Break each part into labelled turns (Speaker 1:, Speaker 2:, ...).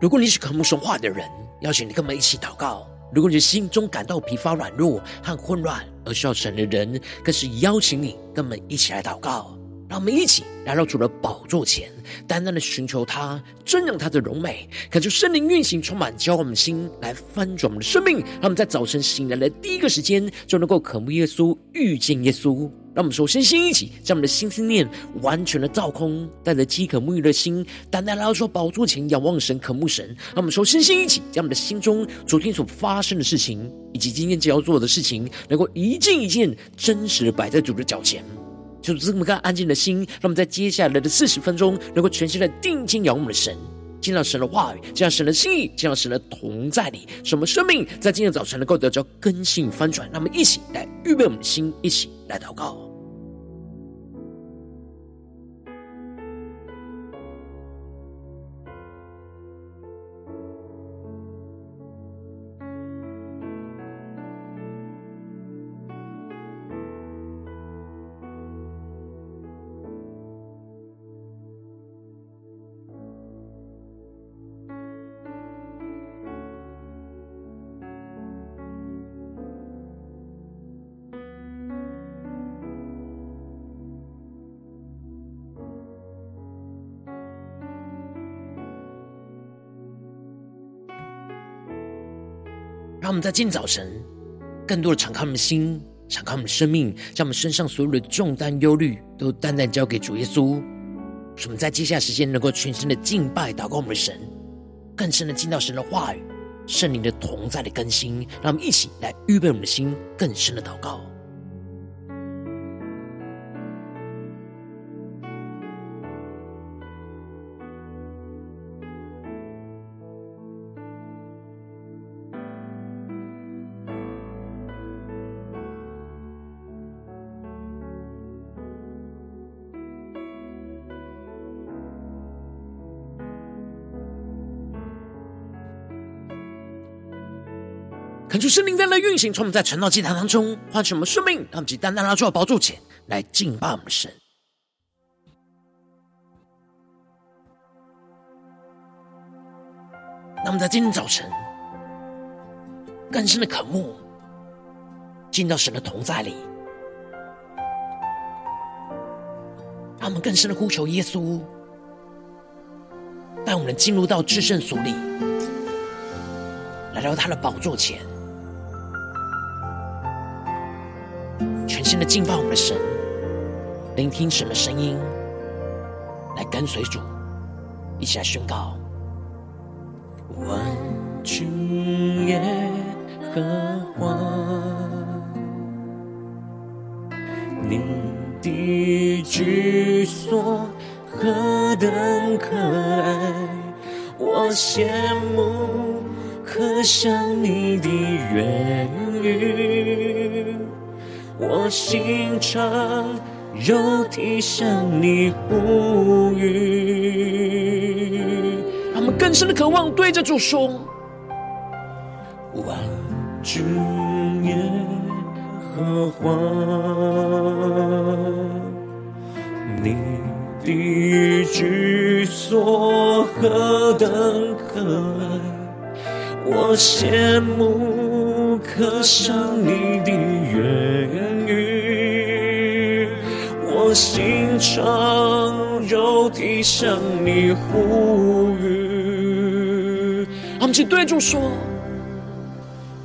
Speaker 1: 如果你是渴慕神话的人，邀请你跟我们一起祷告；如果你的心中感到疲乏、软弱和混乱而需要神的人，更是邀请你跟我们一起来祷告。让我们一起来到主的宝座前，单单的寻求他，瞻仰他的荣美，感受圣灵运行，充满教我们的心，来翻转我们的生命。让我们在早晨醒来的第一个时间，就能够渴慕耶稣，遇见耶稣。让我们首先先一起将我们的心思念完全的造空，带着饥渴沐浴的心，单单来到说宝座前仰望神、渴慕神。让我们首先先一起将我们的心中昨天所发生的事情，以及今天将要做的事情，能够一件一件真实的摆在主的脚前，就是这么个安静的心。让我们在接下来的四十分钟，能够全心的定睛仰望的神，见到神的话语，见到神的心意，见到神的同在里，什么生命在今天早晨能够得着更新翻转。那么一起来预备我们的心，一起来祷告。让我们在今早晨，更多的敞开我们的心，敞开我们的生命，将我们身上所有的重担、忧虑，都单单交给主耶稣。使我们在接下来时间，能够全心的敬拜、祷告我们的神，更深的进到神的话语、圣灵的同在的更新。让我们一起来预备我们的心，更深的祷告。恳求圣灵在那运行，从我们在晨祷祭坛当中唤醒我们生命，让我们以单单拉出来宝座前来敬拜我们的神。那么，在今天早晨更深的渴慕，进到神的同在里，让我们更深的呼求耶稣，带我们进入到至圣所里，来到他的宝座前。的敬拜我们的神，聆听神的声音，来跟随主，一起来宣告：万军耶和华，你的居所何等可爱，我羡慕渴想你的言语。我心肠肉体向你呼吁，他们更深的渴望对着主说：万军耶和华，你的居所何等可爱，我羡慕渴想你的肉体向你呼吁，我们去对主说，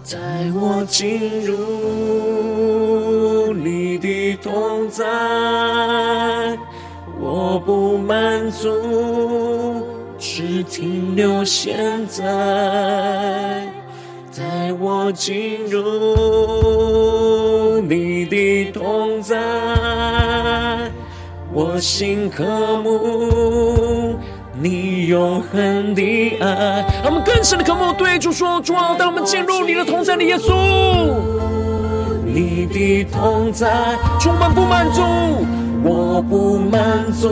Speaker 1: 在我进入你的同在，我不满足，只停留现在。在我进入你的同在，我心渴慕你永恒的爱。让我们更深的渴慕，对主说：主啊，带我们进入你的同在里，耶稣，你的同在充满不满足。我不满足，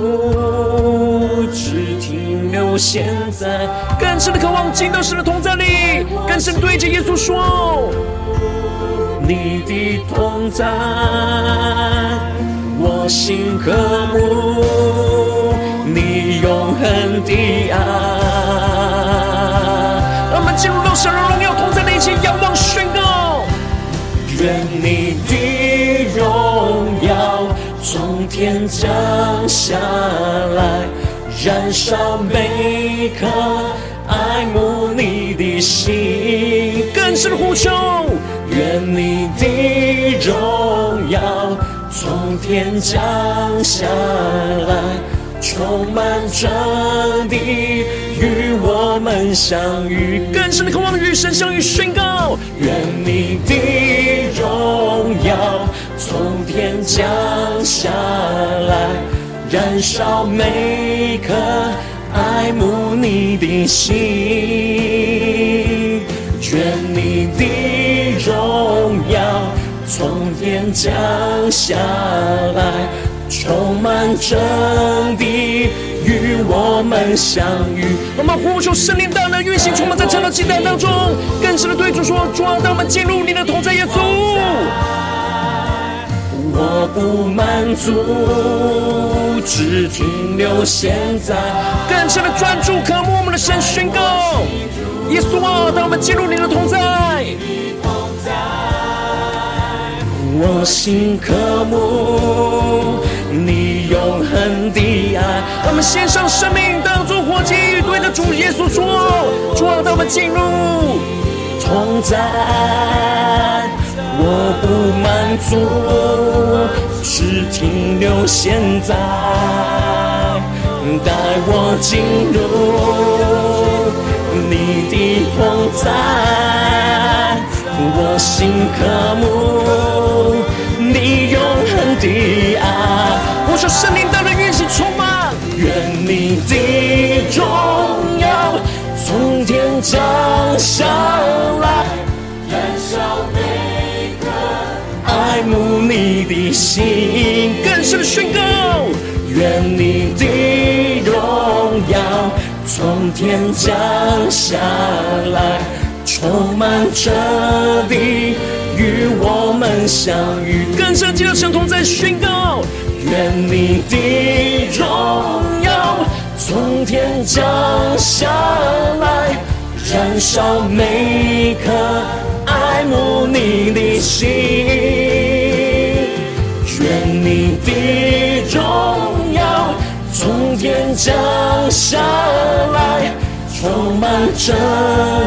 Speaker 1: 只停留现在。更深的渴望进到神的同在里，更深对着耶稣说：你的同在，我心渴慕你永恒的爱。让我们进入到神的荣耀同在的一起，仰望宣告。
Speaker 2: 愿你的荣耀从天降下来，燃烧每颗爱慕你的心。
Speaker 1: 更深的呼求，
Speaker 2: 愿你的天降下来。充满着地，与我们相遇，
Speaker 1: 更深的渴望与神相遇，宣告：
Speaker 2: 愿你的荣耀从天降下来，燃烧每颗爱慕你的心。愿你的荣耀从天降下来。充满真理，与我们相遇。
Speaker 1: 我们呼求圣灵大能运行，充满在晨祷祭坛当中，更深的对主说：主啊，当我们进入你的同在，耶稣，
Speaker 2: 我不满足，只停留现在。
Speaker 1: 更深的专注，渴慕我们的神宣告：耶稣啊，当我们进入你的同在。
Speaker 2: 我心渴慕你永恒的爱，
Speaker 1: 我们献上生命当作活祭，对着主耶稣说：主啊，我们进入
Speaker 2: 同在，我不满足，只停留现在，带我进入你的同在，我心渴慕。你永恒的爱，
Speaker 1: 我说圣灵大能运行充满，
Speaker 2: 愿你的荣耀从天降下来，燃烧每个爱慕你的心。
Speaker 1: 更深的宣告，
Speaker 2: 愿你的荣耀从天降下来，充满着地。与我们相遇，
Speaker 1: 更深进入神同在宣告，
Speaker 2: 愿你的荣耀从天降下来，燃烧每颗爱慕你的心。愿你的荣耀从天降下来，充满着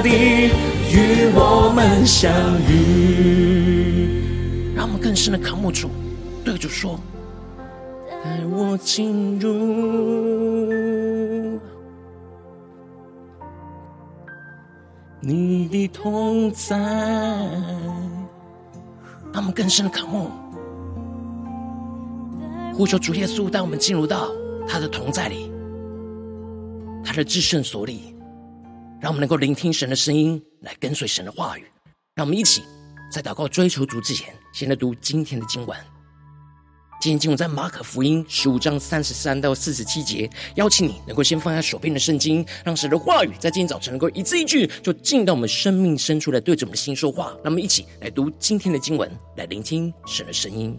Speaker 2: 地。与我们相遇，
Speaker 1: 让我们更深的渴慕主，对主说：
Speaker 2: 带我进入你的同在。
Speaker 1: 让我们更深的渴慕，呼求主耶稣带我们进入到他的同在里，他的至圣所里。让我们能够聆听神的声音，来跟随神的话语。让我们一起在祷告追求主之前，先来读今天的经文。今天经文在马可福音十五章三十三到四十七节。邀请你能够先放下手边的圣经，让神的话语在今天早晨能够一字一句，就进到我们生命深处来，对着我们的心说话。让我们一起来读今天的经文，来聆听神的声音。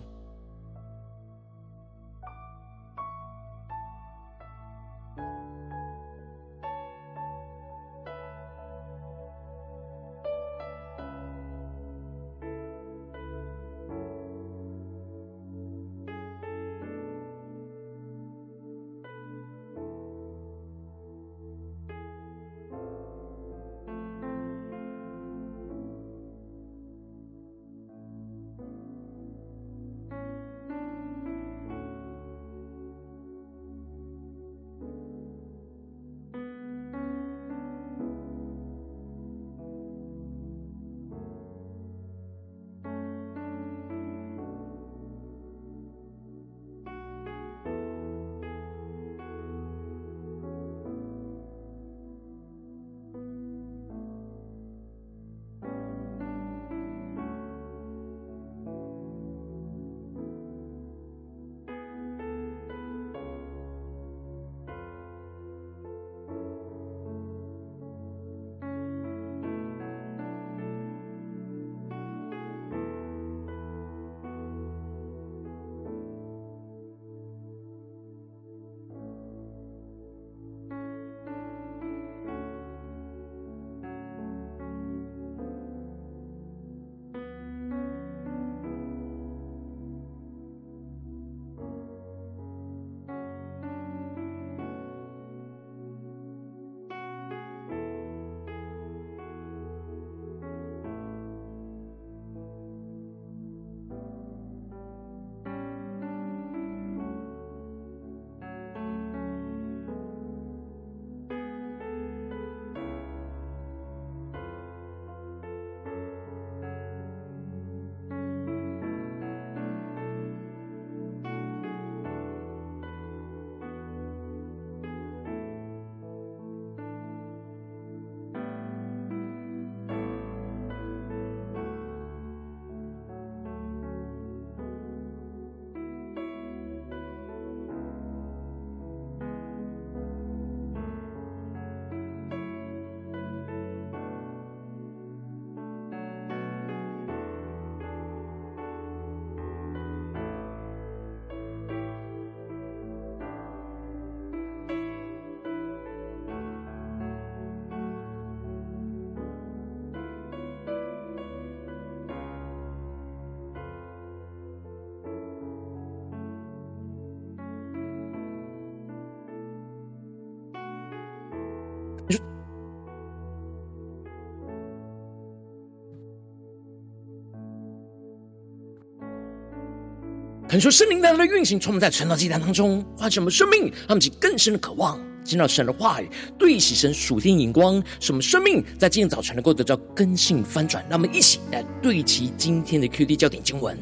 Speaker 1: 恳求圣灵大大的运行，充满在传道祭坛当中，唤醒我们生命，让我们起更深的渴望，见到神的话语，对齐神属天眼光，使我们生命在今天早晨能够得到更新翻转。让我们一起来对齐今天的 QD 焦点经文，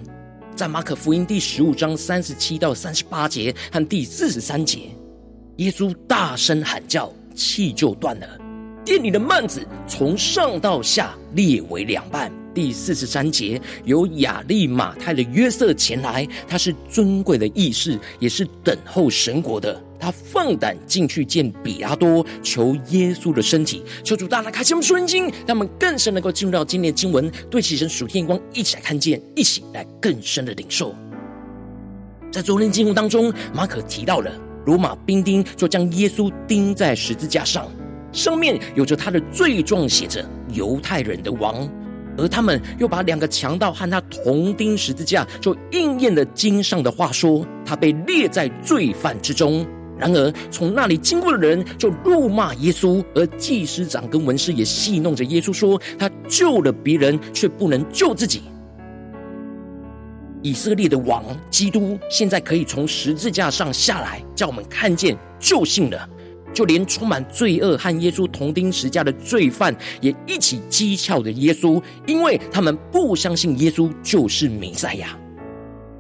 Speaker 1: 在马可福音第十五章三十七到三十八节和第四十三节，耶稣大声喊叫，气就断了，殿里的幔子从上到下裂为两半。第四十三节，有亚利马太的约瑟前来，他是尊贵的义士，也是等候神国的。他放胆进去见比拉多，求耶稣的身体。求主大大开启我们属灵经，让我们更深能够进入到今天的经文，对齐神属天光，一起来看见，一起来更深的领受。在昨天经文当中，马可提到了罗马兵丁就将耶稣钉在十字架上，上面有着他的罪状，写着犹太人的王。而他们又把两个强盗和他同钉十字架，就应验了经上的话说，他被列在罪犯之中。然而从那里经过的人就辱骂耶稣，而祭司长跟文士也戏弄着耶稣说，他救了别人，却不能救自己。以色列的王基督现在可以从十字架上下来，叫我们看见救信了。就连充满罪恶和耶稣同钉十架的罪犯，也一起讥诮着耶稣，因为他们不相信耶稣就是弥赛亚。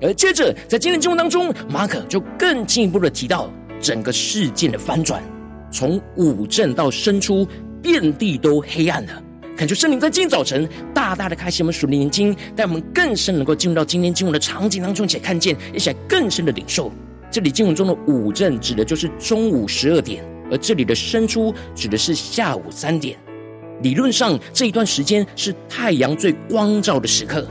Speaker 1: 而接着，在今天经文当中，马可就更进一步的提到整个事件的翻转，从午正到申初，遍地都黑暗了。恳求圣灵在今天早晨大大的开启我们属灵眼睛，带我们更深能够进入到今天经文的场景当中，且看见，一些更深的领受。这里经文中的午正指的就是中午十二点。而这里的申初指的是下午三点，理论上这一段时间是太阳最光照的时刻。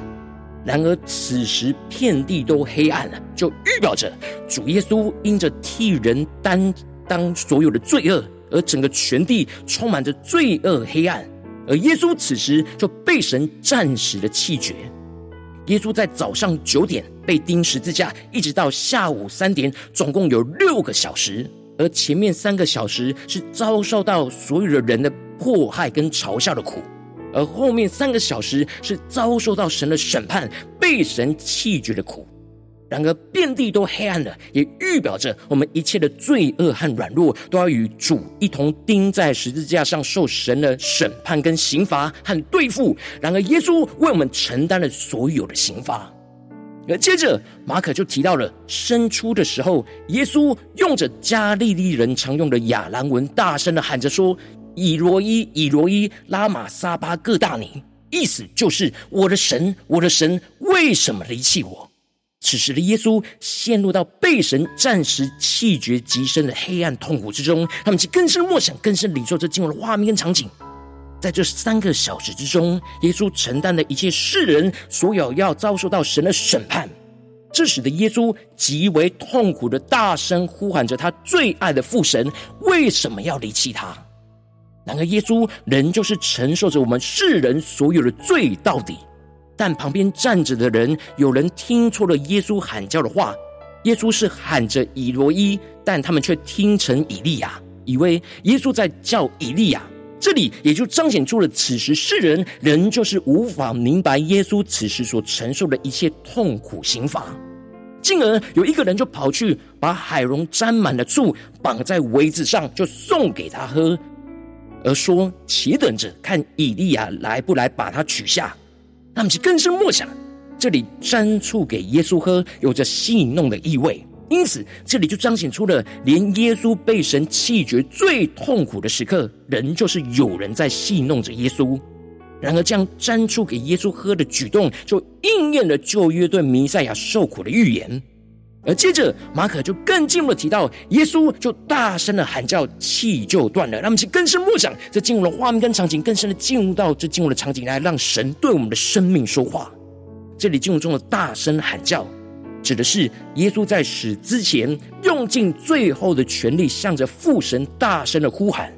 Speaker 1: 然而此时遍地都黑暗了，就预表着主耶稣因着替人担当所有的罪恶，而整个全地充满着罪恶黑暗。而耶稣此时就被神暂时的弃绝。耶稣在早上九点被钉十字架，一直到下午三点，总共有六个小时。而前面三个小时是遭受到所有的人的迫害跟嘲笑的苦，而后面三个小时是遭受到神的审判、被神弃绝的苦。然而遍地都黑暗了，也预表着我们一切的罪恶和软弱都要与主一同钉在十字架上，受神的审判跟刑罚和对付。然而耶稣为我们承担了所有的刑罚。而接着，马可就提到了生初的时候，耶稣用着加利利人常用的亚兰文，大声的喊着说：“以罗伊，以罗伊，拉玛撒巴各大尼。”意思就是：“我的神，我的神，为什么离弃我？”此时的耶稣陷入到被神暂时弃绝极深的黑暗痛苦之中，他们去更深默想、更深领受这进入的画面跟场景。在这三个小时之中，耶稣承担了一切世人所有要遭受到神的审判，这使得耶稣极为痛苦的大声呼喊着他最爱的父神为什么要离弃他？然而耶稣仍旧是承受着我们世人所有的罪到底。但旁边站着的人，有人听错了耶稣喊叫的话，耶稣是喊着以罗伊，但他们却听成以利亚，以为耶稣在叫以利亚。这里也就彰显出了，此时世人仍旧是无法明白耶稣此时所承受的一切痛苦刑罚，进而有一个人就跑去把海蓉沾满了醋绑在苇子上，就送给他喝，而说：“且等着看以利亚来不来把他取下。”他们是更深默想，这里沾醋给耶稣喝，有着戏弄的意味。因此，这里就彰显出了，连耶稣被神弃绝最痛苦的时刻，仍旧是有人在戏弄着耶稣。然而，这样沾出给耶稣喝的举动，就应验了旧约对弥赛亚受苦的预言。而接着，马可就更进一步提到，耶稣就大声的喊叫，气就断了。让我们去更深默想，这进入了画面跟场景，更深的进入到这进入的场景来，让神对我们的生命说话。这里进入中的大声喊叫。指的是耶稣在死之前用尽最后的全力，向着父神大声的呼喊。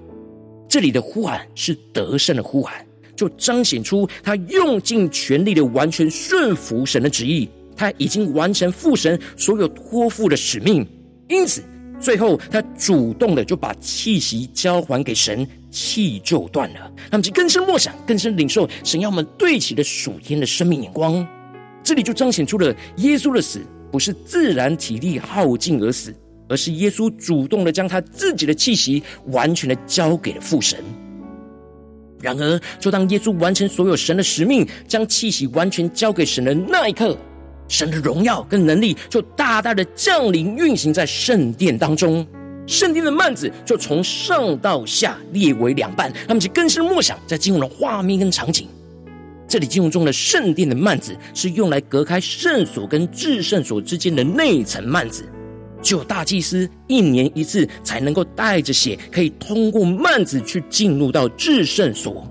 Speaker 1: 这里的呼喊是得胜的呼喊，就彰显出他用尽全力的完全顺服神的旨意。他已经完成父神所有托付的使命，因此最后他主动的就把气息交还给神，气就断了。他们就更深默想，更深领受神要我们对齐的属天的生命眼光。这里就彰显出了耶稣的死
Speaker 3: 不是自然体力耗尽而死，而是耶稣主动的将他自己的气息完全的交给了父神。然而，就当耶稣完成所有神的使命，将气息完全交给神的那一刻，神的荣耀跟能力就大大的降临运行在圣殿当中。圣殿的幔子就从上到下裂为两半，他们就更深默想在经文的画面跟场景。这里经文中的圣殿的幔子是用来隔开圣所跟至圣所之间的内层幔子，只有大祭司一年一次才能够带着血，可以通过幔子去进入到至圣所，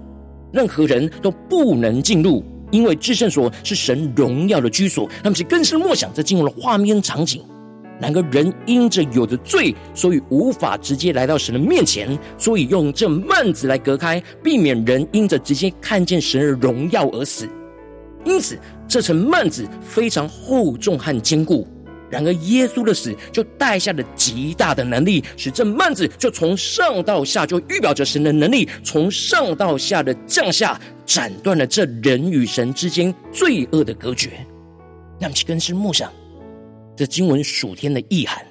Speaker 3: 任何人都不能进入，因为至圣所是神荣耀的居所。他们是更深默想在经文的画面场景。两个人因着有着罪，所以无法直接来到神的面前，所以用这幔子来隔开，避免人因着直接看见神的荣耀而死。因此，这层幔子非常厚重和坚固。然而，耶稣的死就带下了极大的能力，使这幔子就从上到下就预表着神的能力，从上到下的降下，斩断了这人与神之间罪恶的隔绝。让我们去更深梦想。这经文属天的意涵，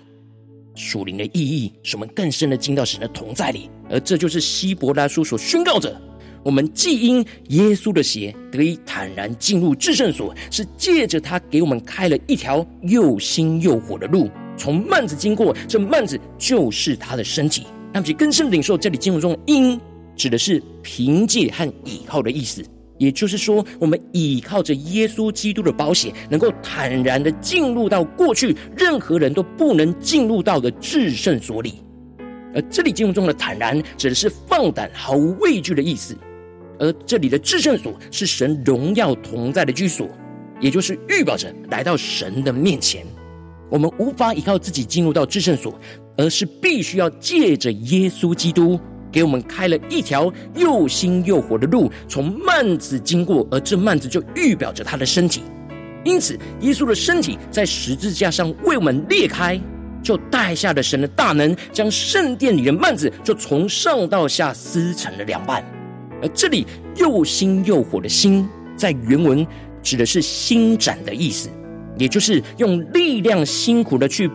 Speaker 3: 属灵的意义，使我们更深的进到神的同在里。而这就是希伯来书所宣告着：我们既因耶稣的血得以坦然进入至圣所，是借着他给我们开了一条又新又火的路，从幔子经过。这幔子就是他的身体。那么，更深领受这里经文中的“因”，指的是凭借和倚靠的意思。也就是说，我们倚靠着耶稣基督的宝血，能够坦然的进入到过去任何人都不能进入到的至圣所里。而这里经文中的坦然，指的是放胆、毫无畏惧的意思。而这里的至圣所是神荣耀同在的居所，也就是预表着来到神的面前。我们无法依靠自己进入到至圣所，而是必须要借着耶稣基督。给我们开了一条又新又活的路，从幔子经过，而这幔子就预表着他的身体。因此，耶稣的身体在十字架上为我们裂开，就带下了神的大能，将圣殿里的幔子就从上到下撕成了两半。而这里又新又火的“新”在原文指的是新斩的意思，也就是用力量辛苦的去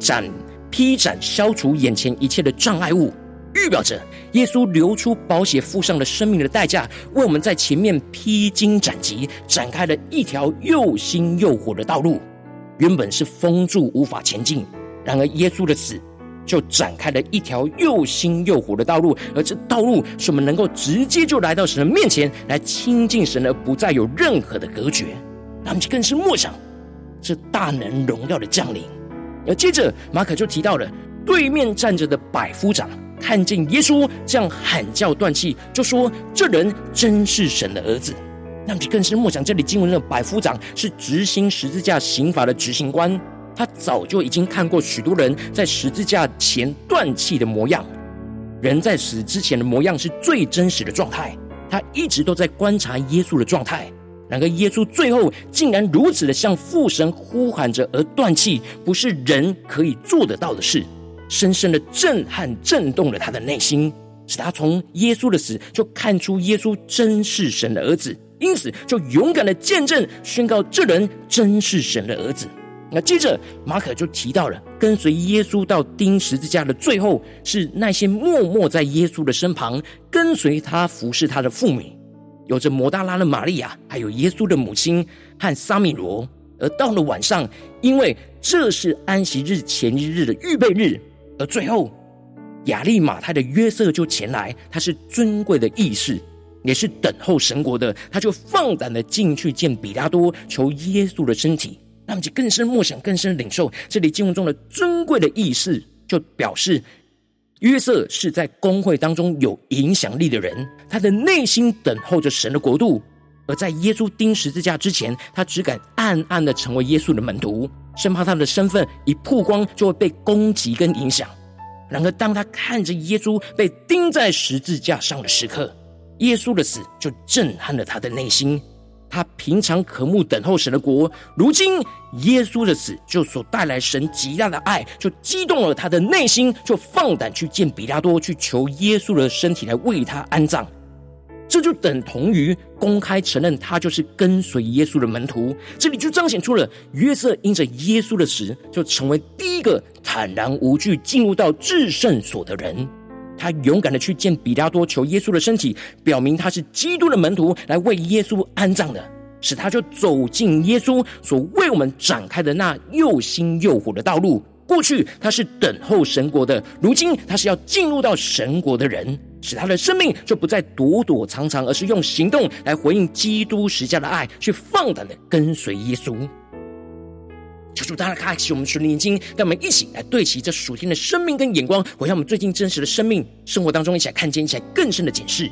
Speaker 3: 斩、劈斩、消除眼前一切的障碍物。预表着耶稣流出宝血，付上了生命的代价，为我们在前面披荆斩棘，展开了一条又新又火的道路。原本是封住无法前进，然而耶稣的死就展开了一条又新又火的道路，而这道路使我们能够直接就来到神的面前来亲近神，而不再有任何的隔绝。他们就更是默想这大能荣耀的降临。而接着马可就提到了对面站着的百夫长。看见耶稣这样喊叫断气，就说：“这人真是神的儿子。”那么更是默想，这里经文的百夫长是执行十字架刑罚的执行官，他早就已经看过许多人在十字架前断气的模样。人在死之前的模样是最真实的状态，他一直都在观察耶稣的状态。然而耶稣最后竟然如此的向父神呼喊着而断气，不是人可以做得到的事。深深的震撼、震动了他的内心，使他从耶稣的死就看出耶稣真是神的儿子，因此就勇敢的见证、宣告这人真是神的儿子。那接着马可就提到了跟随耶稣到钉十字架的最后，是那些默默在耶稣的身旁跟随他、服侍他的妇女，有着抹大拉的玛利亚，还有耶稣的母亲和撒米罗。而到了晚上，因为这是安息日前一日的预备日。而最后，亚利马太的约瑟就前来，他是尊贵的义士，也是等候神国的。他就放胆的进去见彼拉多，求耶稣的身体。那么就更深默想，更深领受这里经文中的尊贵的议士，就表示约瑟是在公会当中有影响力的人，他的内心等候着神的国度。而在耶稣钉十字架之前，他只敢暗暗的成为耶稣的门徒。生怕他的身份一曝光就会被攻击跟影响。然而，当他看着耶稣被钉在十字架上的时刻，耶稣的死就震撼了他的内心。他平常渴慕等候神的国，如今耶稣的死就所带来神极大的爱，就激动了他的内心，就放胆去见彼拉多，去求耶稣的身体来为他安葬。这就等同于公开承认他就是跟随耶稣的门徒。这里就彰显出了约瑟因着耶稣的死，就成为第一个坦然无惧进入到至圣所的人。他勇敢的去见彼拉多求耶稣的身体，表明他是基督的门徒，来为耶稣安葬的，使他就走进耶稣所为我们展开的那又新又火的道路。过去他是等候神国的，如今他是要进入到神国的人，使他的生命就不再躲躲藏藏，而是用行动来回应基督时家的爱，去放胆的跟随耶稣。求主大家开启我们属灵眼睛，让我们一起来对齐这属天的生命跟眼光，回向我们最近真实的生命生活当中，一起来看见，一起来更深的解释。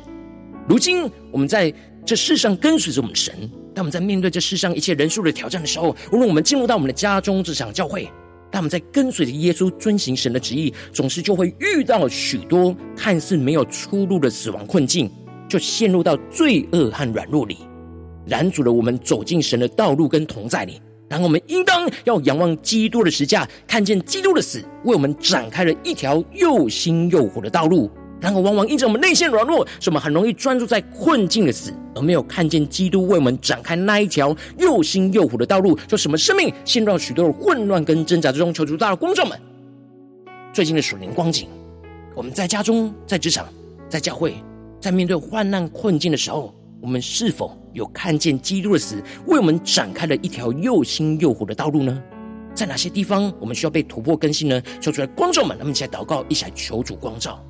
Speaker 3: 如今我们在这世上跟随着我们神，当我们在面对这世上一切人数的挑战的时候，无论我们进入到我们的家中、职场、教会，当我们在跟随着耶稣、遵行神的旨意，总是就会遇到许多看似没有出路的死亡困境，就陷入到罪恶和软弱里，拦阻了我们走进神的道路跟同在里。然后我们应当要仰望基督的十架，看见基督的死为我们展开了一条又新又活的道路。然后往往因着我们内心软弱，使我们很容易专注在困境的死，而没有看见基督为我们展开那一条又新又活的道路，就什么生命陷入许多的混乱跟挣扎之中。求主大的光照们，最近的属灵光景，我们在家中、在职场、在教会，在面对患难困境的时候。我们是否有看见基督的死为我们展开了一条又新又活的道路呢？在哪些地方我们需要被突破更新呢？求主来光照们，那么一起来祷告，一起来求主光照。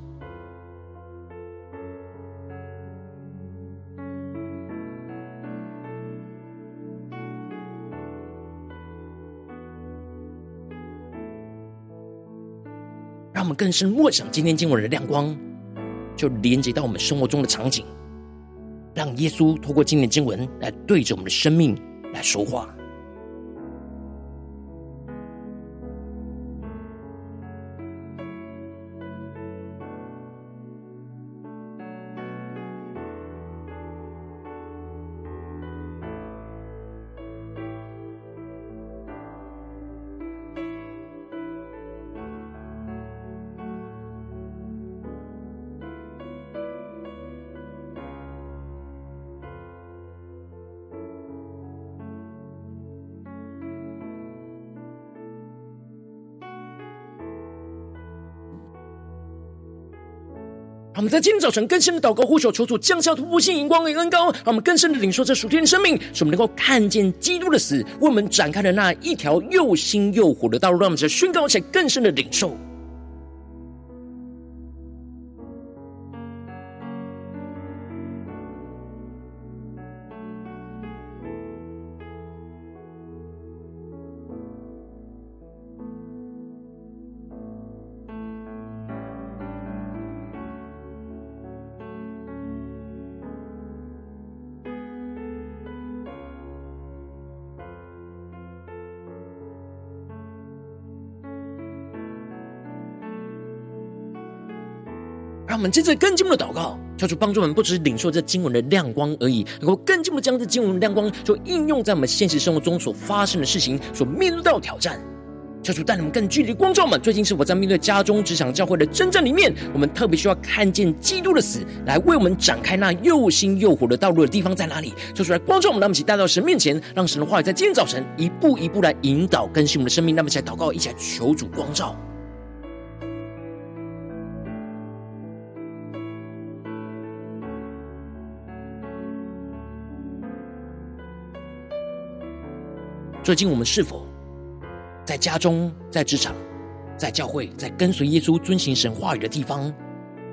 Speaker 3: 我们更深默想今天经文的亮光，就连接到我们生活中的场景。让耶稣透过今天经文来对着我们的生命来说话。我们在今天早晨更深的祷告呼求，求主降下突破性荧光与恩膏，让我们更深的领受这属天的生命，使我们能够看见基督的死为我们展开的那一条又新又火的道路，让我们在宣告起来更深的领受。们接着更进一步的祷告，求主帮助我们，不只是领受这经文的亮光而已，能够更进一步将这经文的亮光，就应用在我们现实生活中所发生的事情，所面对到的挑战。求主带你们更具体的光照们，最近是否在面对家中、职场、教会的征战里面，我们特别需要看见基督的死，来为我们展开那又新又活的道路的地方在哪里？求主来光照我们，让我们一起带到神面前，让神的话语在今天早晨一步一步来引导更新我们的生命。那么，一起来祷告，一起来求主光照。最近我们是否在家中、在职场、在教会、在跟随耶稣、遵行神话语的地方，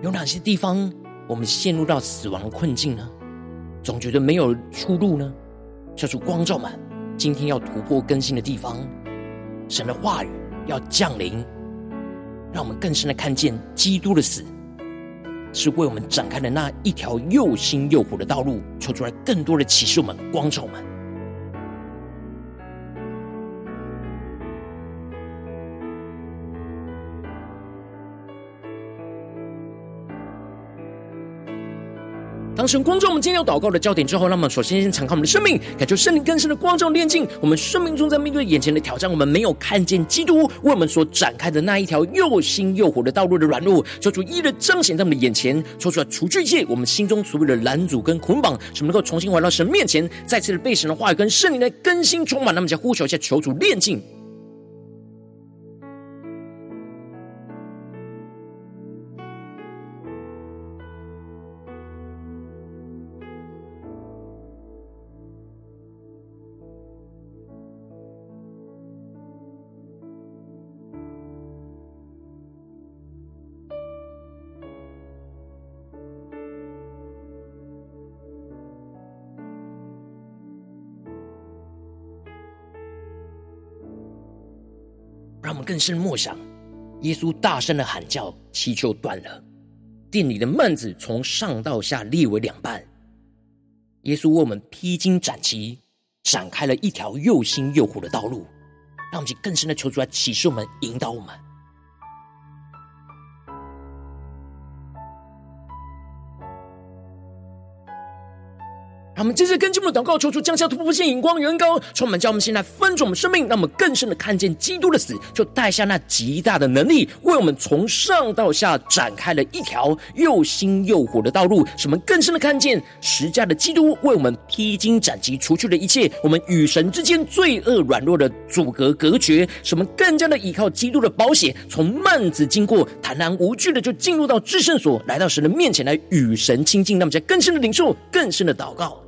Speaker 3: 有哪些地方我们陷入到死亡的困境呢？总觉得没有出路呢？求主光照们，今天要突破更新的地方，神的话语要降临，让我们更深的看见基督的死是为我们展开的那一条又新又活的道路。求出来更多的启示我们、光照们。当神光照我们今天要祷告的焦点之后，让我们首先先敞开我们的生命，感受圣灵更深的光照炼净我们生命中在面对眼前的挑战，我们没有看见基督为我们所展开的那一条又新又活的道路的软弱，求主一一的彰显在我们的眼前，抽出来除去一切我们心中所有的拦阻跟捆绑，使我们能够重新回到神面前，再次的被神的话语跟圣灵的更新充满。那么，再呼求一下，求主炼净。让我们更深默想，耶稣大声的喊叫，七就断了，店里的幔子从上到下裂为两半。耶稣为我们披荆斩棘，展开了一条又新又活的道路。让我们更深的求主来启示我们，引导我们。我们接着跟进我们的祷告，求主降下突破性眼光，远高充满，叫我们现在分足我们生命，让我们更深的看见基督的死，就带下那极大的能力，为我们从上到下展开了一条又新又火的道路，使我们更深的看见十架的基督为我们披荆斩棘，除去了一切我们与神之间罪恶软弱的阻隔隔绝，使我们更加的依靠基督的宝血，从幔子经过，坦然无惧的就进入到至圣所，来到神的面前来与神亲近。那么在更深的领受，更深的祷告。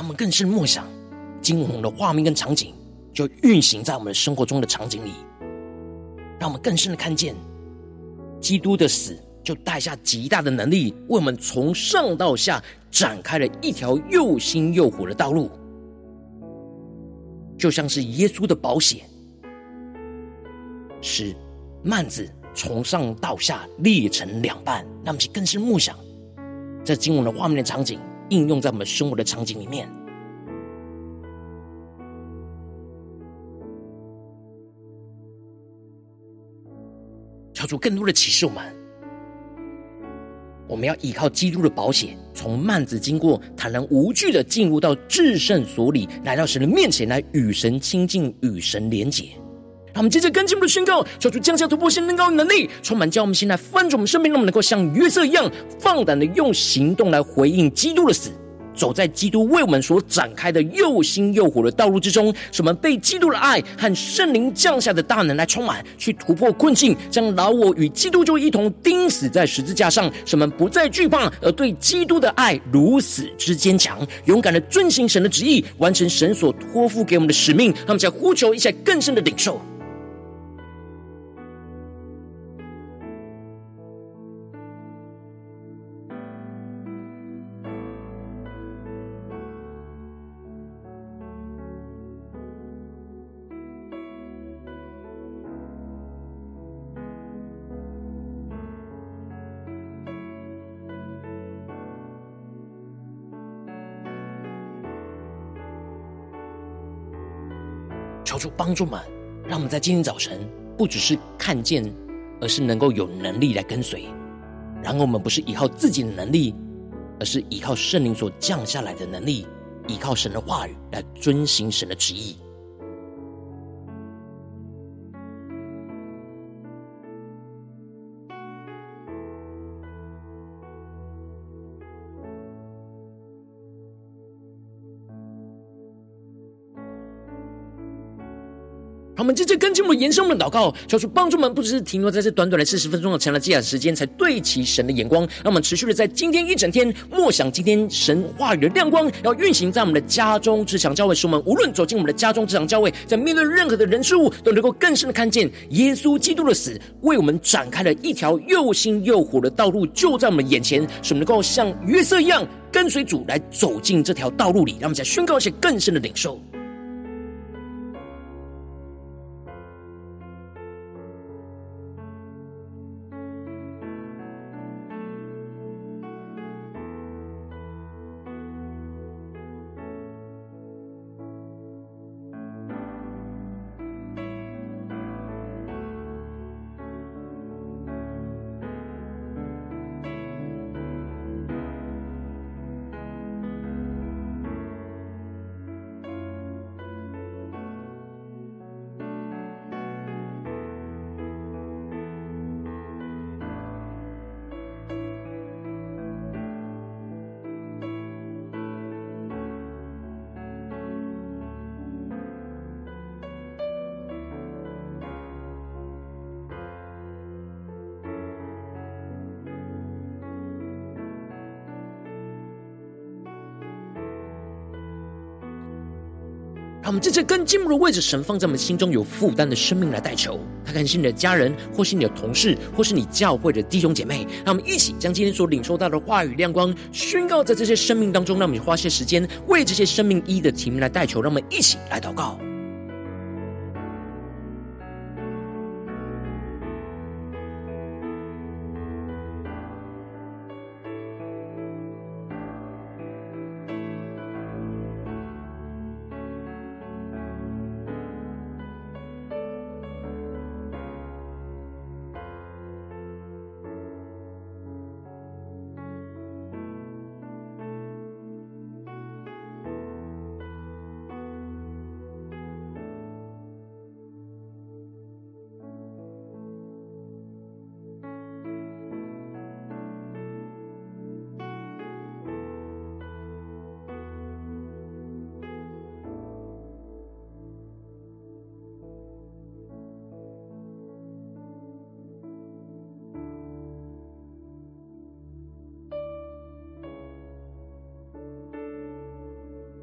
Speaker 3: 让我们更深默想，惊鸿的画面跟场景，就运行在我们生活中的场景里，让我们更深的看见，基督的死就带下极大的能力，为我们从上到下展开了一条又新又活的道路，就像是耶稣的保险，使幔子从上到下裂成两半。让我们更深默想，在经文的画面的场景。应用在我们生活的场景里面，求主更多的启示我们。我们要依靠基督的宝血，从幔子经过，坦然无惧的进入到至圣所里，来到神的面前，来与神亲近，与神连结。让我们接着跟进我们的宣告，求主降下突破性能高的能力，充满将我们现在翻转我们生命，让我们能够像约瑟一样，放胆的用行动来回应基督的死，走在基督为我们所展开的又新又火的道路之中，什么被基督的爱和圣灵降下的大能来充满，去突破困境，将老我与基督就一同钉死在十字架上，什么不再惧怕，而对基督的爱如此之坚强，勇敢的遵行神的旨意，完成神所托付给我们的使命。让我们在呼求一下更深的领受。主帮助们，让我们在今天早晨不只是看见，而是能够有能力来跟随。然后我们不是依靠自己的能力，而是依靠圣灵所降下来的能力，依靠神的话语来遵行神的旨意。我们接着跟进我们延伸我们的祷告，求主帮助我们，不只是停留在这短短的四十分钟的长的积累时间，才对齐神的眼光。让我们持续的在今天一整天默想今天神话语的亮光，要运行在我们的家中、职场、教会，使我们无论走进我们的家中、职场、教会，在面对任何的人事物，都能够更深的看见耶稣基督的死，为我们展开了一条又新又火的道路，就在我们眼前，使我们能够像约瑟一样跟随主来走进这条道路里。让我们再宣告一些更深的领受。
Speaker 1: 这些更进入的位置，神放在我们心中有负担的生命来代求。他可能是你的家人，或是你的同事，或是你教会的弟兄姐妹。让我们一起将今天所领受到的话语亮光宣告在这些生命当中。让我们花些时间为这些生命一的题目来代求。让我们一起来祷告。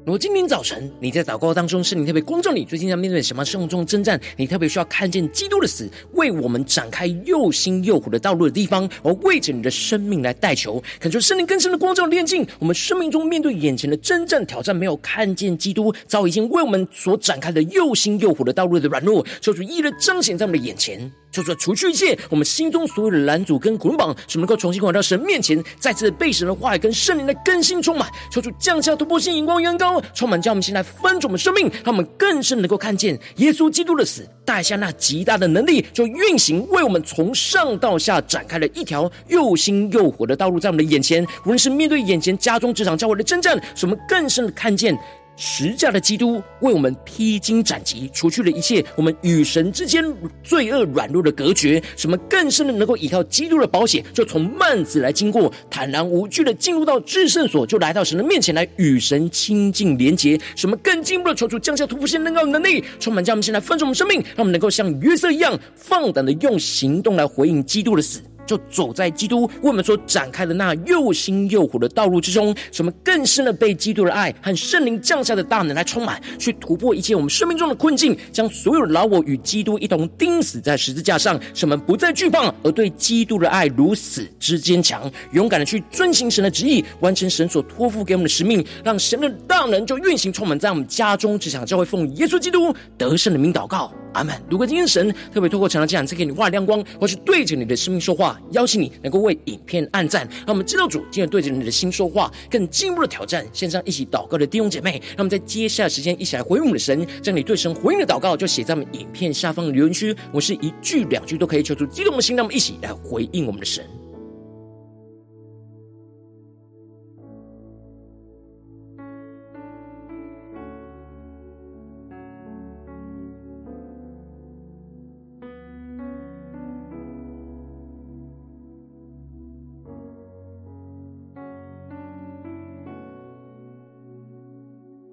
Speaker 1: 如果今天早晨你在祷告当中，圣灵特别光照你，最近在面对什么生活中征战？你特别需要看见基督的死为我们展开又新又活的道路的地方，而为着你的生命来代求，恳求圣灵更深的光照炼净我们生命中面对眼前的征战挑战，没有看见基督早已经为我们所展开的又新又活的道路的软弱，求主一一彰显在我们的眼前。就说除去一切我们心中所有的拦阻跟捆绑，使能够重新回到神面前，再次被神的话语跟圣灵的更新充满。求主降下突破性荧光，远高充满，将我们心来翻转我们生命，让我们更深能够看见耶稣基督的死带下那极大的能力，就运行为我们从上到下展开了一条又新又活的道路，在我们的眼前。无论是面对眼前家中、职场、教会的征战，使我们更深的看见。十架的基督为我们披荆斩棘，除去了一切我们与神之间罪恶软弱的隔绝，什么更深的能够依靠基督的保险，就从幔子来经过，坦然无惧的进入到至圣所，就来到神的面前来与神亲近连结，什么更进一步的求主降下突破性能高能力，充满将我们现在分盛我们生命，让我们能够像约瑟一样放胆的用行动来回应基督的死。就走在基督为我们所展开的那又新又活的道路之中，使我们更深的被基督的爱和圣灵降下的大能来充满，去突破一切我们生命中的困境，将所有的老我与基督一同钉死在十字架上，使我们不再惧怕，而对基督的爱如此之坚强，勇敢的去遵行神的旨意，完成神所托付给我们的使命，让神的大能就运行充满在我们家中，只想教会奉耶稣基督得胜的名祷告。阿门。如果今天神特别透过成了这样，赐给你话亮光，或是对着你的生命说话，邀请你能够为影片按赞，让我们知道主今天对着你的心说话，更进一步的挑战。线上一起祷告的弟兄姐妹，让我们在接下来时间一起来回应我们的神，将你对神回应的祷告就写在我们影片下方的留言区。我是一句两句都可以求出激动的心，让我们一起来回应我们的神。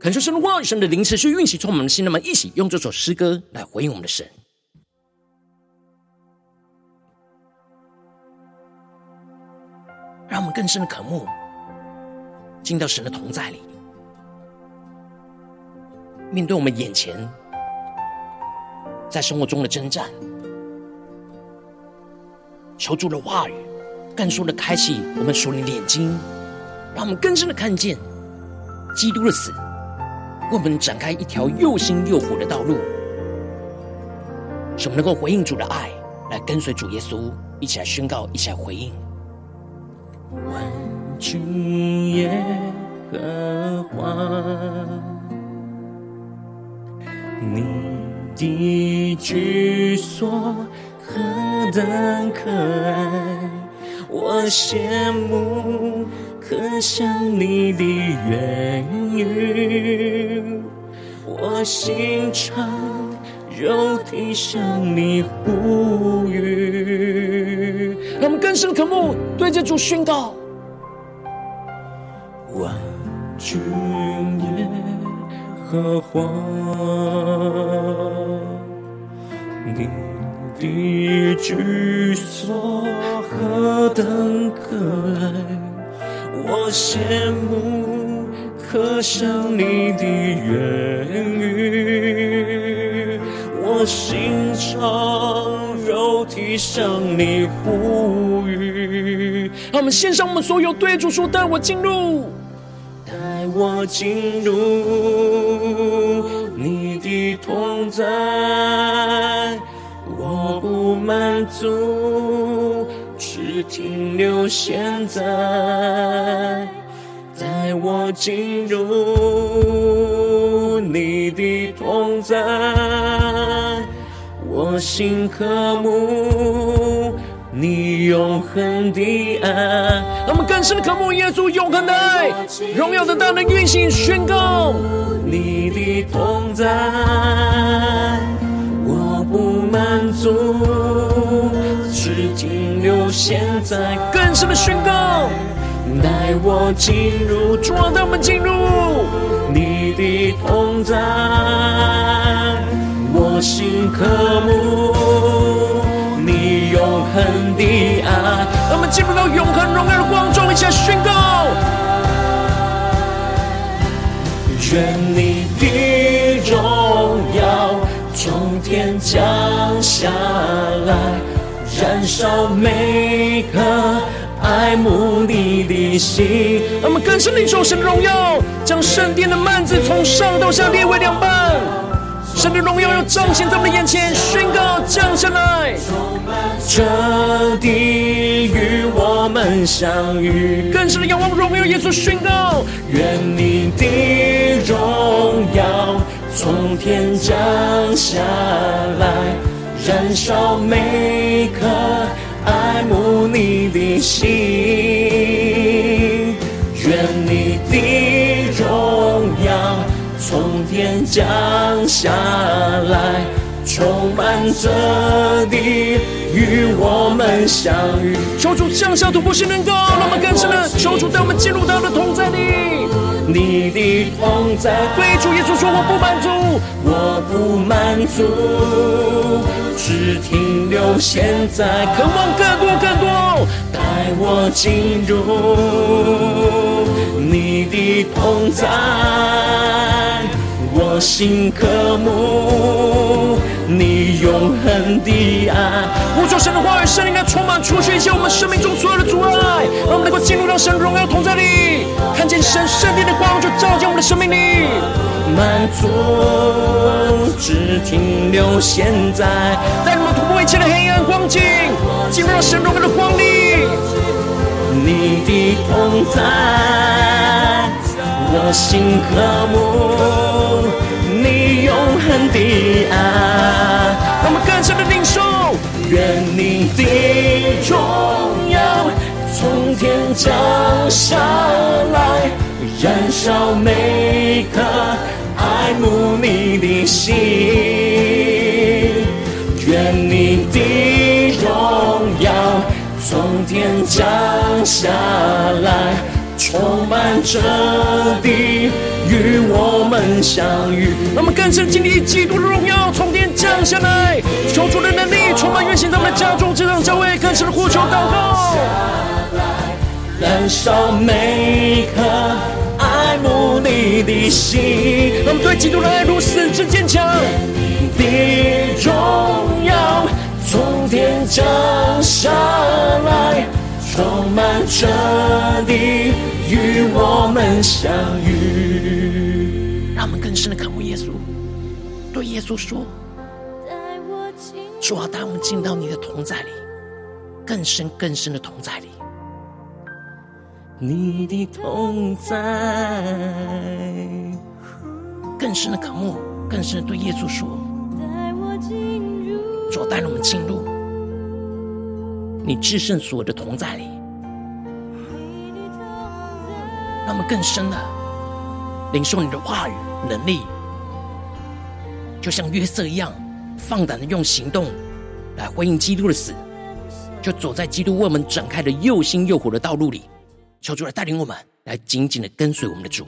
Speaker 1: 恳求神的话语，神的灵持续运行，充满我们的心。那么，一起用这首诗歌来回应我们的神，让我们更深的渴慕，进到神的同在里，面对我们眼前在生活中的征战，求主的话语更说的开启我们属灵的眼睛，让我们更深的看见基督的死。为我们展开一条又新又活的道路，使我们能够回应主的爱，来跟随主耶稣，一起来宣告，一起来回应。
Speaker 2: 万军耶和华，你的居所何等可爱，我羡慕。可想你的言语，我心肠肉体向你呼吁。
Speaker 1: 让我们更深渴慕，对着主宣告：
Speaker 2: 万军耶和华，你的居所何等可爱。我羡慕，渴想你的言语，我心肠肉体向你呼吁。
Speaker 3: 让我们献上我们所有，对主说：带我进入，
Speaker 2: 带我进入你的同在，我不满足。停留现在，带我进入你的同在，我心渴慕你永恒的爱。
Speaker 3: 让我们更深的渴慕耶稣永恒的爱，荣耀的大能运行宣告
Speaker 2: 你的同在，我不满足。停留现在，
Speaker 3: 更深的宣告，
Speaker 2: 带我进入，
Speaker 3: 主啊，带我们进入
Speaker 2: 你的同在，我心渴慕你永恒的爱。
Speaker 3: 让我们进入到永恒荣耀的光中，一起来宣告，
Speaker 2: 愿你的荣耀从天降下来。燃烧每颗爱慕你的心。
Speaker 3: 让我们更深领受神的荣耀，将圣殿的幔子从上到下裂为两半。神的荣耀要彰显在我们的眼前，宣告降下来。
Speaker 2: 这地与我们相遇，
Speaker 3: 更深的仰望荣耀耶稣，宣告
Speaker 2: 愿你的荣耀从天降下来。燃烧每颗爱慕你的心，愿你的荣耀从天降下来，充满这地，与我们相遇。
Speaker 3: 求主降下突破性能够，让我们更深的求主带我们进入到的同在里。
Speaker 2: 你的同在，
Speaker 3: 对主耶稣说：“我不满足，
Speaker 2: 我不满足，只停留现在，
Speaker 3: 渴望更多更多，
Speaker 2: 带我进入你的同在，我心渴慕。你永恒的爱。”
Speaker 3: 呼求神的话语，圣灵来充满，除去一切我们生命中所有的阻碍，让我们能够进入到神荣耀同在里，看见神圣殿的光，就照进我们的生命里。
Speaker 2: 满足，只停留现在，
Speaker 3: 带我们突破一切的黑暗光景，进入到神荣耀的光里。
Speaker 2: 你的同在，我心渴慕永恒的爱。
Speaker 3: 让我们更深的领受，
Speaker 2: 愿你的荣耀从天降下来，燃烧每颗。爱慕你的心，愿你的荣耀从天降下来，充满这地，与我们相遇。
Speaker 3: 让我们更深经历基督的荣耀从天降下来，求主的能力充满运行在我们的家中、职场、教会，更深的呼求祷告，
Speaker 2: 燃烧每颗。爱慕你的心，
Speaker 3: 让我们对基督的爱如此之坚
Speaker 2: 强。的荣耀从天降下来，充满这地，与我们相遇。
Speaker 1: 更深的渴慕耶稣，对耶稣说：“主啊，带我们进到你的同在里，更深更深的同在里。”
Speaker 2: 你的同在，
Speaker 1: 更深的渴慕，更深的对耶稣说：“主带我们进入你至圣所的同在里，让我们更深的领受你的话语能力，就像约瑟一样，放胆的用行动来回应基督的死，就走在基督为我们展开的又新又火的道路里。”求主来带领我们，来紧紧的跟随我们的主。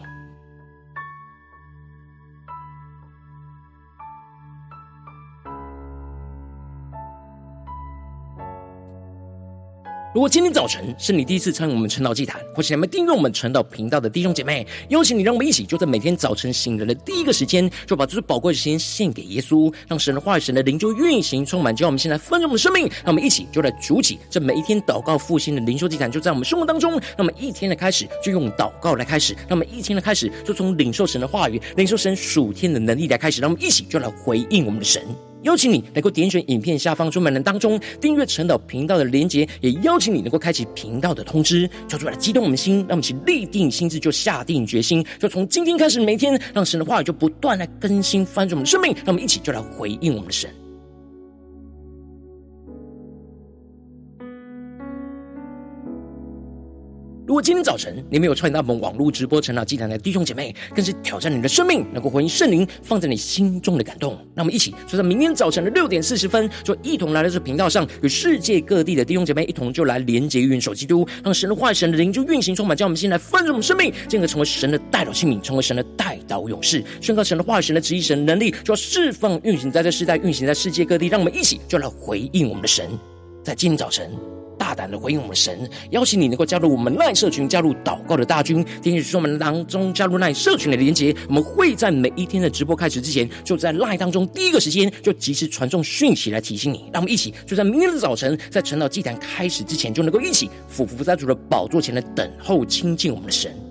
Speaker 3: 如果今天早晨是你第一次参与我们晨祷祭坛，或是你们订阅我们晨祷频道的弟兄姐妹，邀请你，让我们一起就在每天早晨醒来的第一个时间，就把这最宝贵的时间献给耶稣，让神的话语、神的灵就运行充满，叫我们现在丰盛的生命。让我们一起就来主起这每一天祷告复兴的灵修祭坛，就在我们生活当中。那么一天的开始就用祷告来开始，那么一天的开始就从领受神的话语、领受神属天的能力来开始，让我们一起就来回应我们的神。邀请你能够点选影片下方出门栏当中订阅陈导频道的连结，也邀请你能够开启频道的通知，叫出来激动我们心，让我们一起立定心智，就下定决心，就从今天开始，每天让神的话语就不断来更新翻转我们的生命，让我们一起就来回应我们的神。果今天早晨你没有参与到我们网络直播晨祷祭坛的弟兄姐妹，更是挑战你的生命，能够回应圣灵放在你心中的感动。那我们一起就在明天早晨的六点四十分，就一同来到这频道上，与世界各地的弟兄姐妹一同就来连接、运首基督，让神的话语、神的灵就运行充满，将我们心来丰盛我们生命，进而成为神的代祷器皿，成为神的代祷勇士，宣告神的话语、神的旨意、神的能力，就要释放运行在这世代，运行在世界各地。让我们一起就来回应我们的神，在今天早晨。大胆的回应我们神，邀请你能够加入我们赖社群，加入祷告的大军。点击说明当中加入赖社群的连接，我们会在每一天的直播开始之前，就在赖当中第一个时间就及时传送讯息来提醒你。让我们一起就在明天的早晨，在晨祷祭坛开始之前，就能够一起俯伏在主的宝座前来等候亲近我们的神。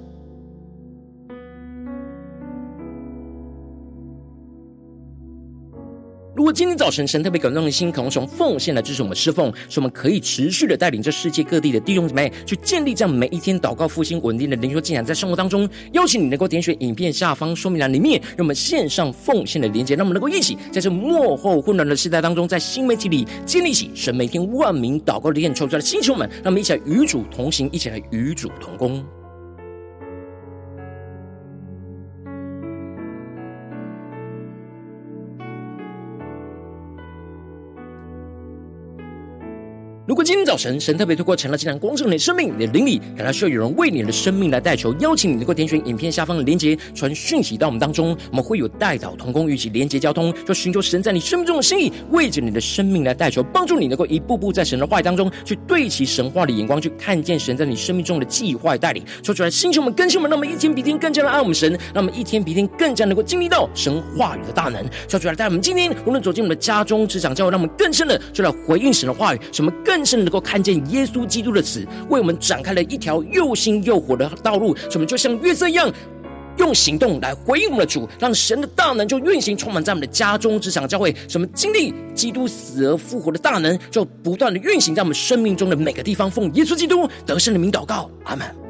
Speaker 3: 如果今天早晨神特别感动的心，可能从奉献来支持我们侍奉，使我们可以持续的带领这世界各地的弟兄姊妹去建立这样每一天祷告复兴稳定的灵修进展，在生活当中，邀请你能够点选影片下方说明栏里面，让我们线上奉献的连接，让我们能够一起在这幕后混乱的时代当中，在新媒体里建立起神每天万名祷告的殿，求出来的星球们，让我们一起来与主同行，一起来与主同工。如果今天早晨神特别透过晨祷祭坛光照你的生命，你的灵里感到需要有人为你的生命来代求，邀请你能够点选影片下方的连结，传讯息到我们当中，我们会有代祷同工与其连结交通，就寻求神在你生命中的心意，为着你的生命来代求，帮助你能够一步步在神的话语当中去对齐神话的眼光，去看见神在你生命中的计划带领。说出来，星球们、更新们，让我们一天比一天更加的爱我们神，让我们一天比一天更加能够经历到神话语的大能。说出来，带我们今天无论走进我们的家中、职场、教会，让我们更深的就来回应神的话语，什么更更深能够看见耶稣基督的死，为我们展开了一条又新又活的道路。什么就像约瑟一样，用行动来回应我们的主，让神的大能就运行充满在我们的家中、职场、教会。什么经历基督死而复活的大能，就不断的运行在我们生命中的每个地方。奉耶稣基督得胜的名祷告，阿门。